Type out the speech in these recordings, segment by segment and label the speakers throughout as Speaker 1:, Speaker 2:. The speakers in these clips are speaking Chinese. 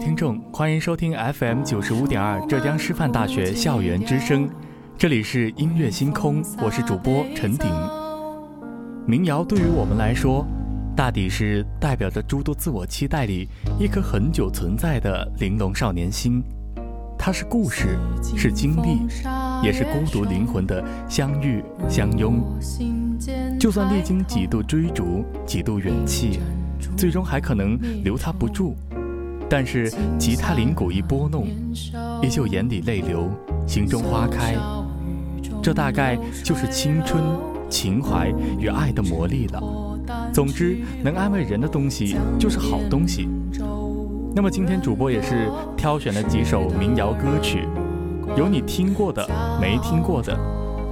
Speaker 1: 听众，欢迎收听 FM 九十五点二浙江师范大学校园之声，这里是音乐星空，我是主播陈鼎。民谣对于我们来说，大抵是代表着诸多自我期待里一颗很久存在的玲珑少年心，它是故事，是经历，也是孤独灵魂的相遇相拥。就算历经几度追逐，几度远弃，最终还可能留他不住。但是吉他铃鼓一拨弄，依旧眼底泪流，心中花开。这大概就是青春、情怀与爱的魔力了。总之，能安慰人的东西就是好东西。那么今天主播也是挑选了几首民谣歌曲，有你听过的，没听过的，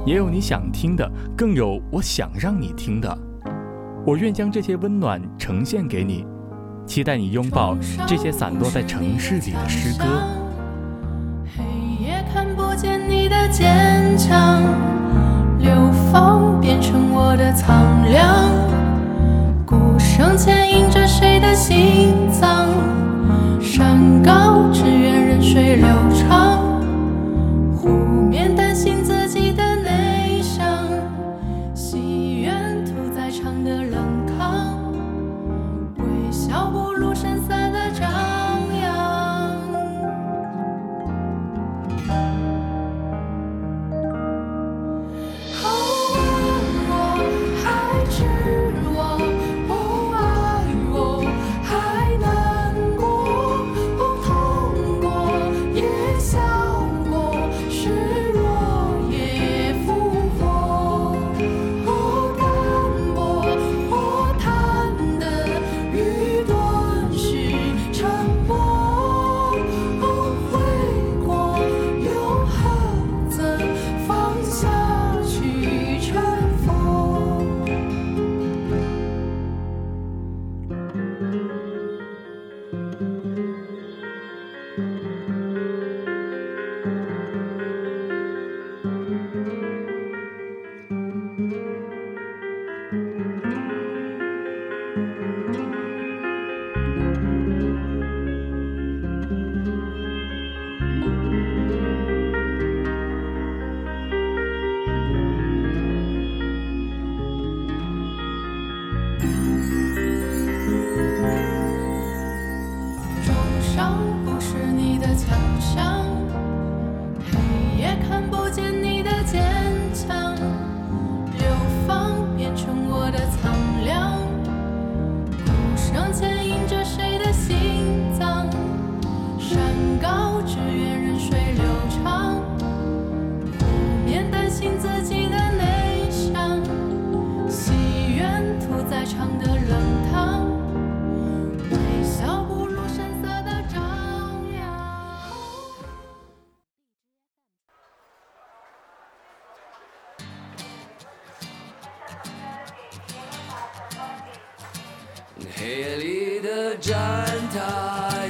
Speaker 1: 也有你想听的，更有我想让你听的。我愿将这些温暖呈现给你。期待你拥抱这些散落在城市里的诗歌。
Speaker 2: 黑夜看不见你的坚强，流放变成我的苍凉。鼓声牵引着谁的心脏？山高只愿任水流长。唱的冷淡，微笑不露声色的张扬。
Speaker 3: 黑夜里的站台，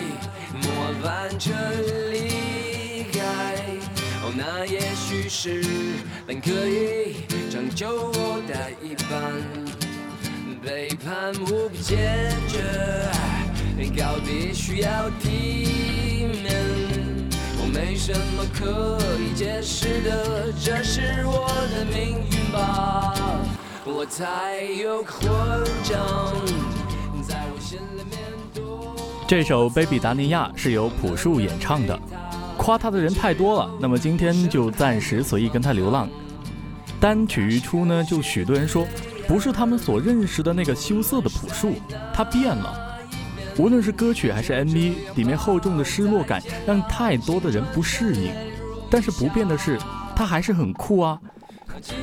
Speaker 3: 末班车离开。哦，那也许是本可以拯救我的一半。背叛无比坚决，告别需要体面。我没什么可以解释的，这是我的命运吧。我太有混账，在我心里面多。
Speaker 1: 这首《Baby 达尼亚》是由朴树演唱的。夸他的人太多了，那么今天就暂时随意跟他流浪。单曲一出呢，就许多人说，不是他们所认识的那个羞涩的朴树，他变了。无论是歌曲还是 MV，里面厚重的失落感让太多的人不适应。但是不变的是，他还是很酷啊！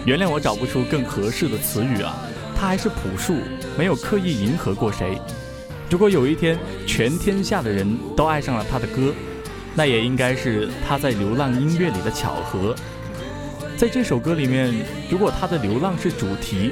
Speaker 1: 原谅我找不出更合适的词语啊，他还是朴树，没有刻意迎合过谁。如果有一天全天下的人都爱上了他的歌，那也应该是他在流浪音乐里的巧合。在这首歌里面，如果他的流浪是主题，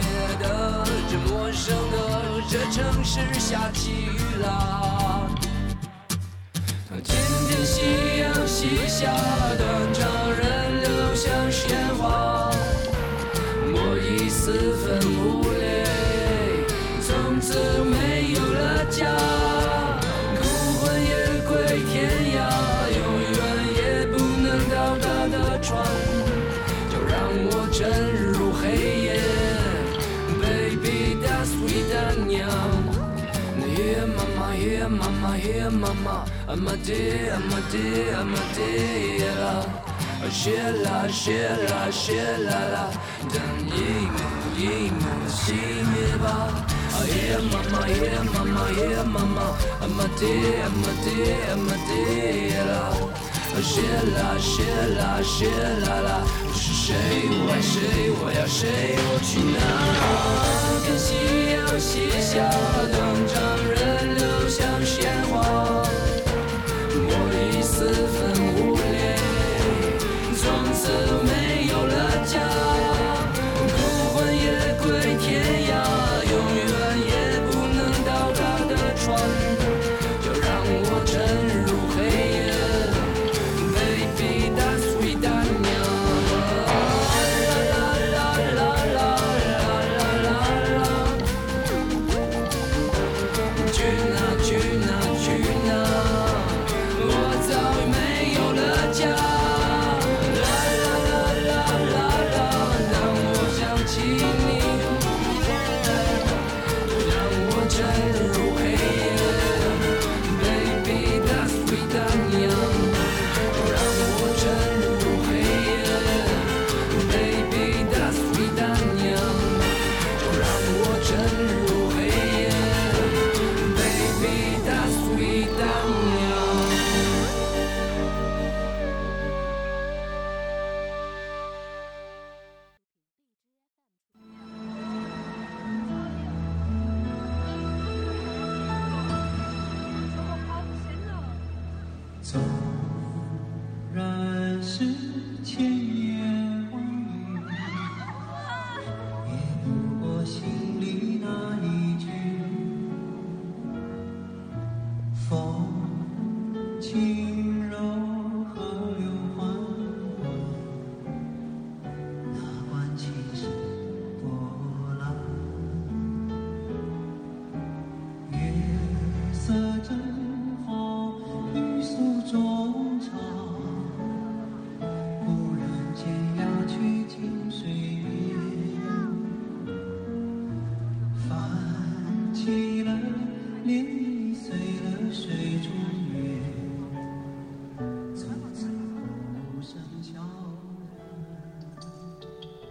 Speaker 3: 迫切的，这陌生的这城市下起雨啦。今天夕阳西下，断肠人流像鲜花，hear mama, I'm a day, I'm a day, I'm a day, la. Shela, shela, shela, la. Dan yimu, yimu, simi ba. Yeah, mama, yeah, mama, yeah, mama, I'm a day, I'm a day, I'm a day, la. Shela, shela, shela, la. 是谁？我爱谁？我要谁？我去哪？看夕阳西下，断肠人纵然是千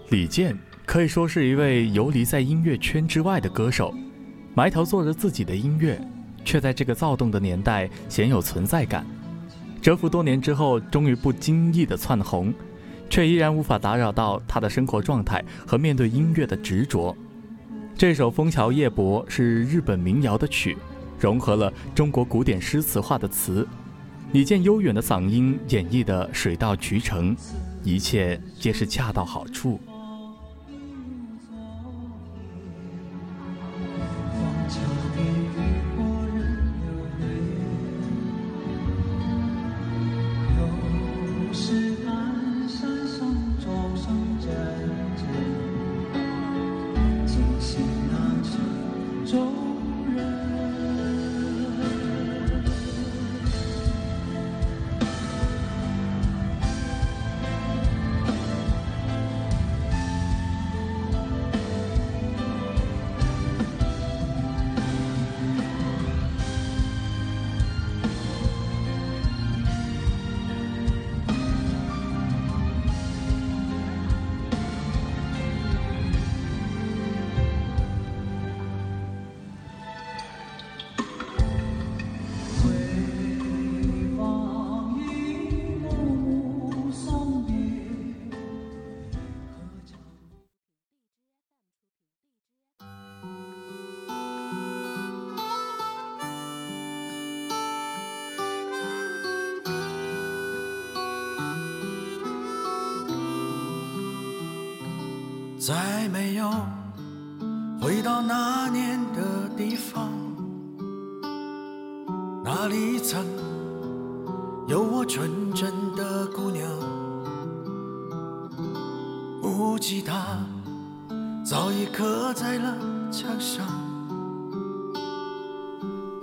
Speaker 1: 李健可以说是一位游离在音乐圈之外的歌手，埋头做着自己的音乐，却在这个躁动的年代鲜有存在感。蛰伏多年之后，终于不经意的窜红，却依然无法打扰到他的生活状态和面对音乐的执着。这首《枫桥夜泊》是日本民谣的曲，融合了中国古典诗词化的词，李健悠远的嗓音演绎的水到渠成，一切皆是恰到好处。
Speaker 4: 再没有回到那年的地方，那里曾有我纯真的姑娘。木吉他早已刻在了墙上，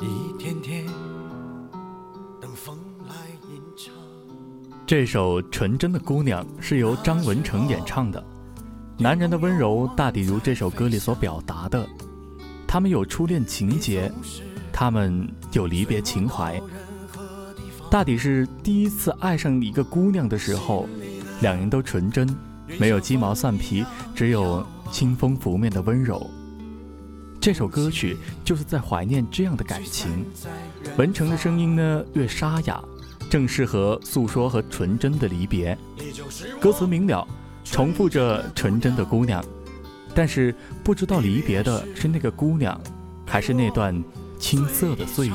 Speaker 4: 一天天等风来吟唱。
Speaker 1: 这首《纯真的姑娘》是由张文成演唱的。男人的温柔大抵如这首歌里所表达的，他们有初恋情节，他们有离别情怀，大抵是第一次爱上一个姑娘的时候，两人都纯真，没有鸡毛蒜皮，只有清风拂面的温柔。这首歌曲就是在怀念这样的感情。文成的声音呢，越沙哑，正适合诉说和纯真的离别。歌词明了。重复着纯真的姑娘，但是不知道离别的是那个姑娘，还是那段青涩的岁月。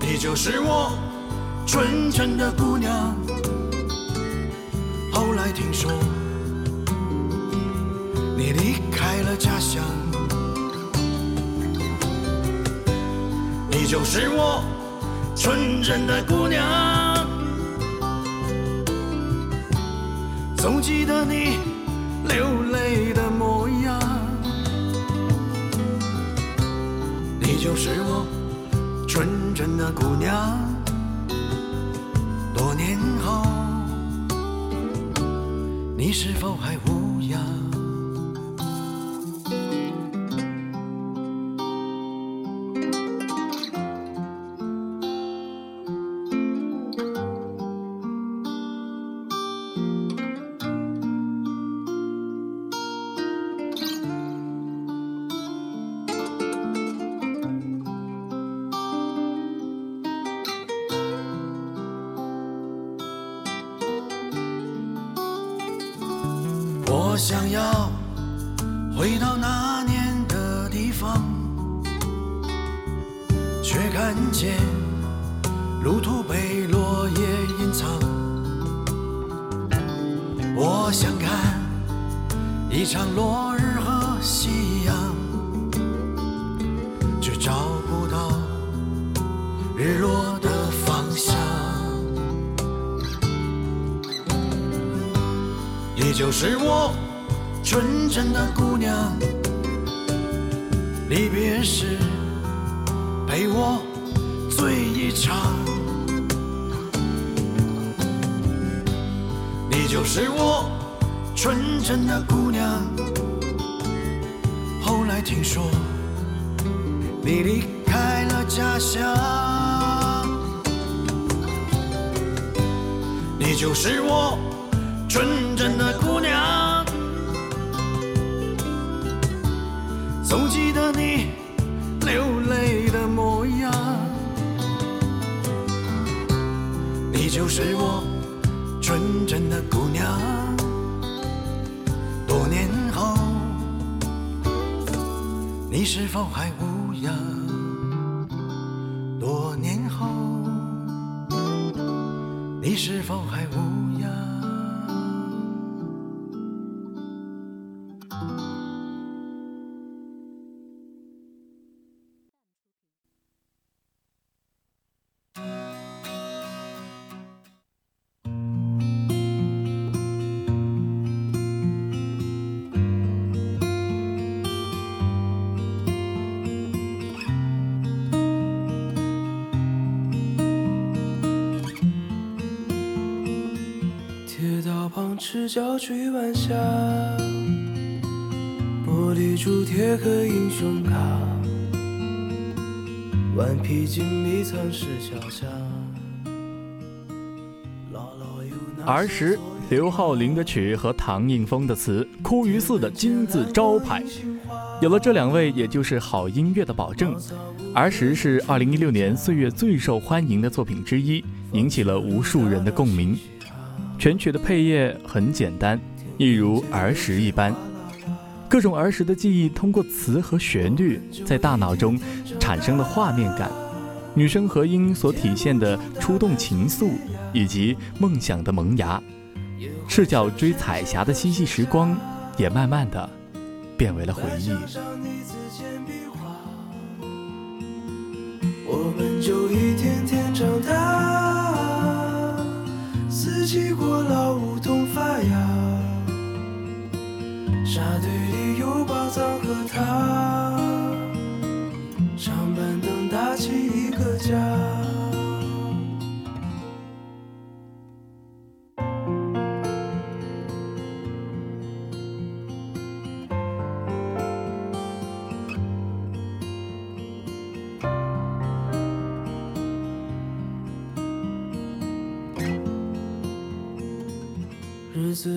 Speaker 4: 你就是我纯真的姑娘，后来听说你离开了家乡，你就是我纯真的姑娘。总记得你流泪的模样，你就是我纯真的姑娘。多年后，你是否还无夕阳，却找不到日落的方向。你就是我。纯真的姑娘，离别时陪我醉一场。你就是我纯真的姑娘，听说你离开了家乡。你就是我纯真的姑娘。总记得你流泪的模样，你就是我纯真的姑娘。多年你是否还无恙？多年后你是否还无恙？
Speaker 5: 赤脚追晚霞，玻璃珠贴个英雄卡，顽皮筋迷藏石桥下。
Speaker 1: 儿时，刘浩霖的曲和唐映枫的词，哭于寺的金字招牌。有了这两位，也就是好音乐的保证。儿时是二零一六年岁月最受欢迎的作品之一，引起了无数人的共鸣。全曲的配乐很简单，一如儿时一般，各种儿时的记忆通过词和旋律在大脑中产生了画面感。女声和音所体现的触动情愫以及梦想的萌芽，赤脚追彩霞的嬉戏时光也慢慢的变为了回忆。
Speaker 5: 我们就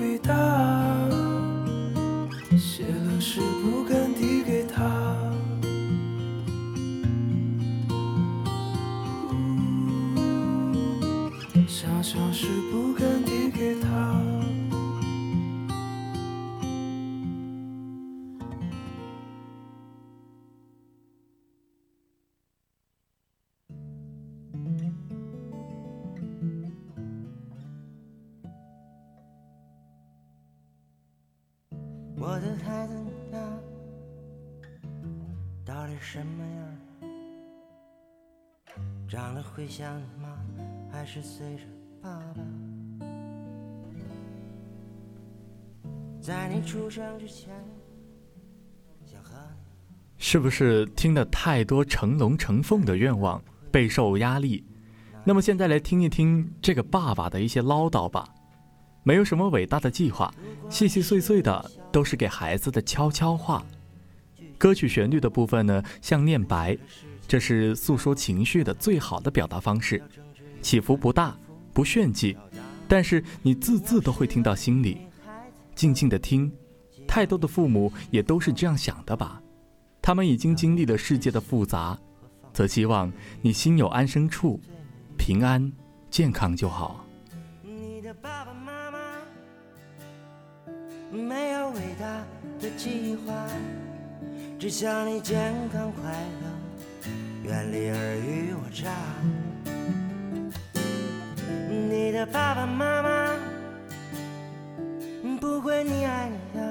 Speaker 5: 我
Speaker 6: 会想妈，还是随着爸爸？在你出生之前，小
Speaker 1: 是不是听了太多成龙成凤的愿望，备受压力？那么现在来听一听这个爸爸的一些唠叨吧。没有什么伟大的计划，细细碎碎的都是给孩子的悄悄话。歌曲旋律的部分呢，像念白，这是诉说情绪的最好的表达方式，起伏不大，不炫技，但是你字字都会听到心里。静静的听，太多的父母也都是这样想的吧？他们已经经历了世界的复杂，则希望你心有安身处，平安健康就好。
Speaker 6: 你的爸爸妈妈没有伟大的计划，只想你健康快乐，尔虞我诈。你的爸爸妈妈不会溺爱你呀，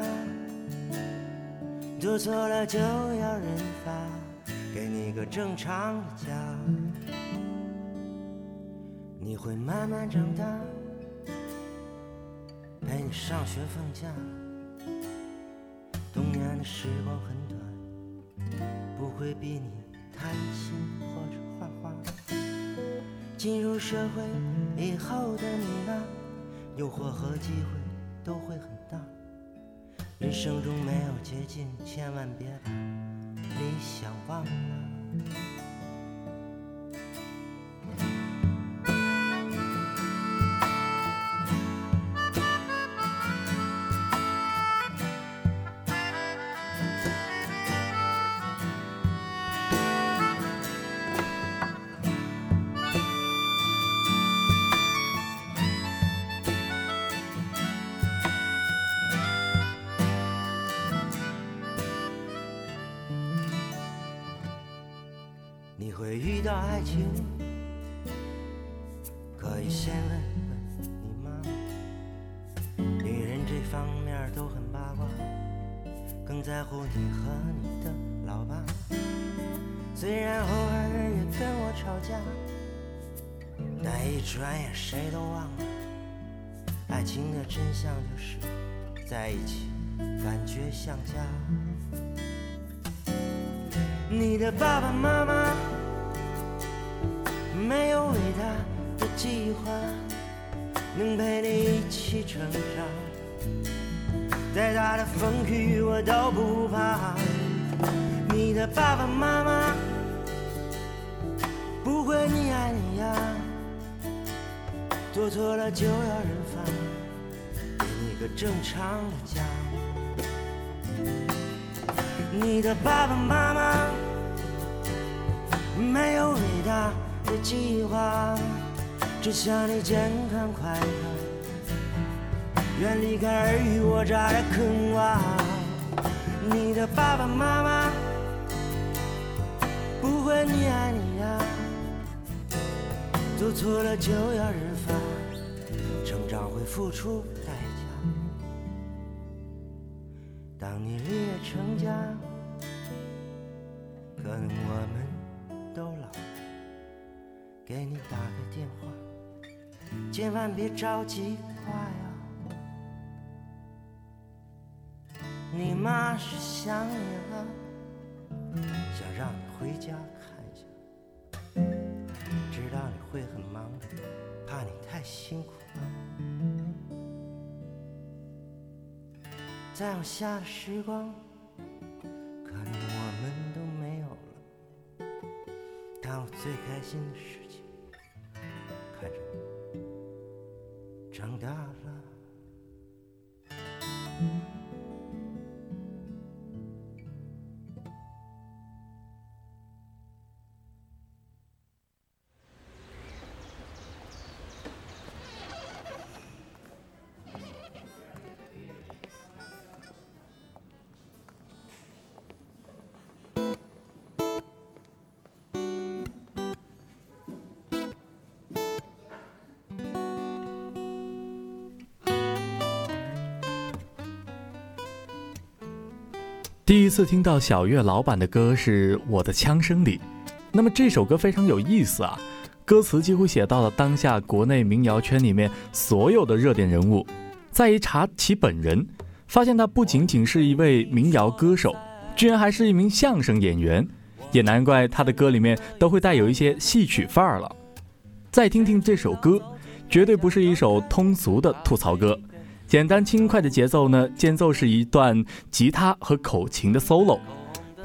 Speaker 6: 做错了就要认罚，给你个正常的家。你会慢慢长大，陪你上学放假。童年的时光很短，不会逼你弹琴或者画画。进入社会以后的你啊，诱惑和机会都会很大。人生中没有捷径，千万别把理想忘了。爱情，可以先问问你妈妈。女人这方面都很八卦，更在乎你和你的老爸。虽然偶尔也跟我吵架，但一转眼谁都忘了，爱情的真相就是在一起感觉像家。你的爸爸妈妈没有伟大的计划，能陪你一起成长，再大的风雨我都不怕。你的爸爸妈妈不会溺爱你呀，做错了就要认罚，给你个正常的家。你的爸爸妈妈没有伟大的计划，只想你健康快乐，远离开尔虞我诈的坑洼。你的爸爸妈妈不会溺爱你呀，做错了就要认罚，成长会付出代价。当你立业成家，可能我们，给你打个电话，千万别着急挂呀。你妈是想你了，想让你回家看一下，知道你会很忙的，怕你太辛苦了。再往下的时光，可能我们都没有了。但我最开心的事长大了。
Speaker 1: 第一次听到小月老板的歌是我的枪声里，那么这首歌非常有意思啊，歌词几乎写到了当下国内民谣圈里面所有的热点人物。再一查其本人，发现他不仅仅是一位民谣歌手，居然还是一名相声演员，也难怪他的歌里面都会带有一些戏曲范儿了。再听听这首歌，绝对不是一首通俗的吐槽歌，简单轻快的节奏呢，间奏是一段吉他和口琴的 solo，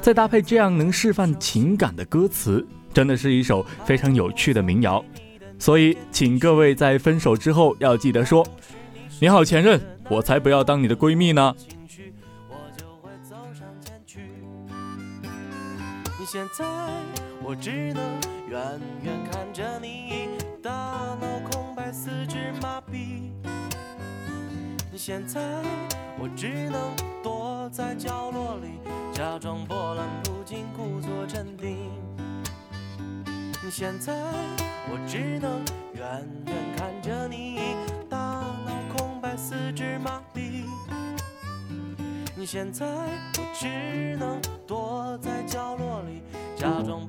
Speaker 1: 再搭配这样能释放情感的歌词，真的是一首非常有趣的民谣。所以，请各位在分手之后要记得说：“你好，前任，我才不要当你的闺蜜呢。”
Speaker 7: 你现在，我只能远远看着你，大脑空白，四肢麻痹。现在，我只能躲在角落里，假装波澜不惊，故作镇定。现在，我只能远远看着你，大脑空白，四肢麻痹。你现在，我只能躲在角落里，假装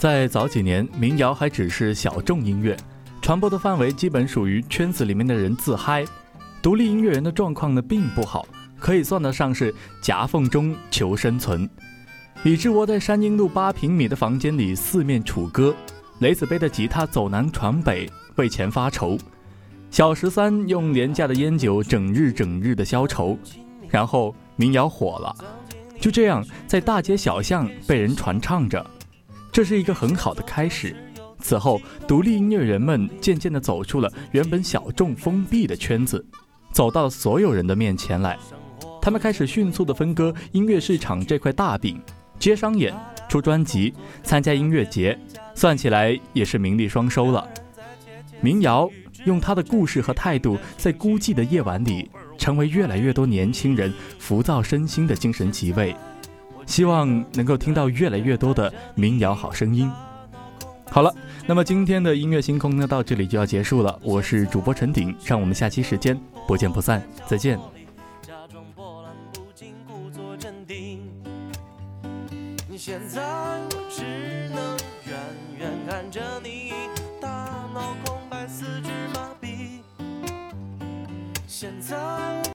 Speaker 1: 在早几年，民谣还只是小众音乐，传播的范围基本属于圈子里面的人自嗨。独立音乐人的状况呢并不好，可以算得上是夹缝中求生存。李志窝在山阴路八平米的房间里四面楚歌，雷子背的吉他走南闯北为钱发愁，小十三用廉价的烟酒整日整日的消愁，然后民谣火了，就这样在大街小巷被人传唱着。这是一个很好的开始。此后，独立音乐人们渐渐地走出了原本小众封闭的圈子，走到所有人的面前来。他们开始迅速地分割音乐市场这块大饼，接商演、出专辑、参加音乐节，算起来也是名利双收了。民谣用他的故事和态度，在孤寂的夜晚里，成为越来越多年轻人浮躁身心的精神极慰。希望能够听到越来越多的民谣好声音。好了，那么今天的音乐星空呢，到这里就要结束了。我是主播陈鼎，让我们下期时间不见不散，再见。
Speaker 7: 现在我只能远远看着你，大脑空白，四肢麻痹。现在。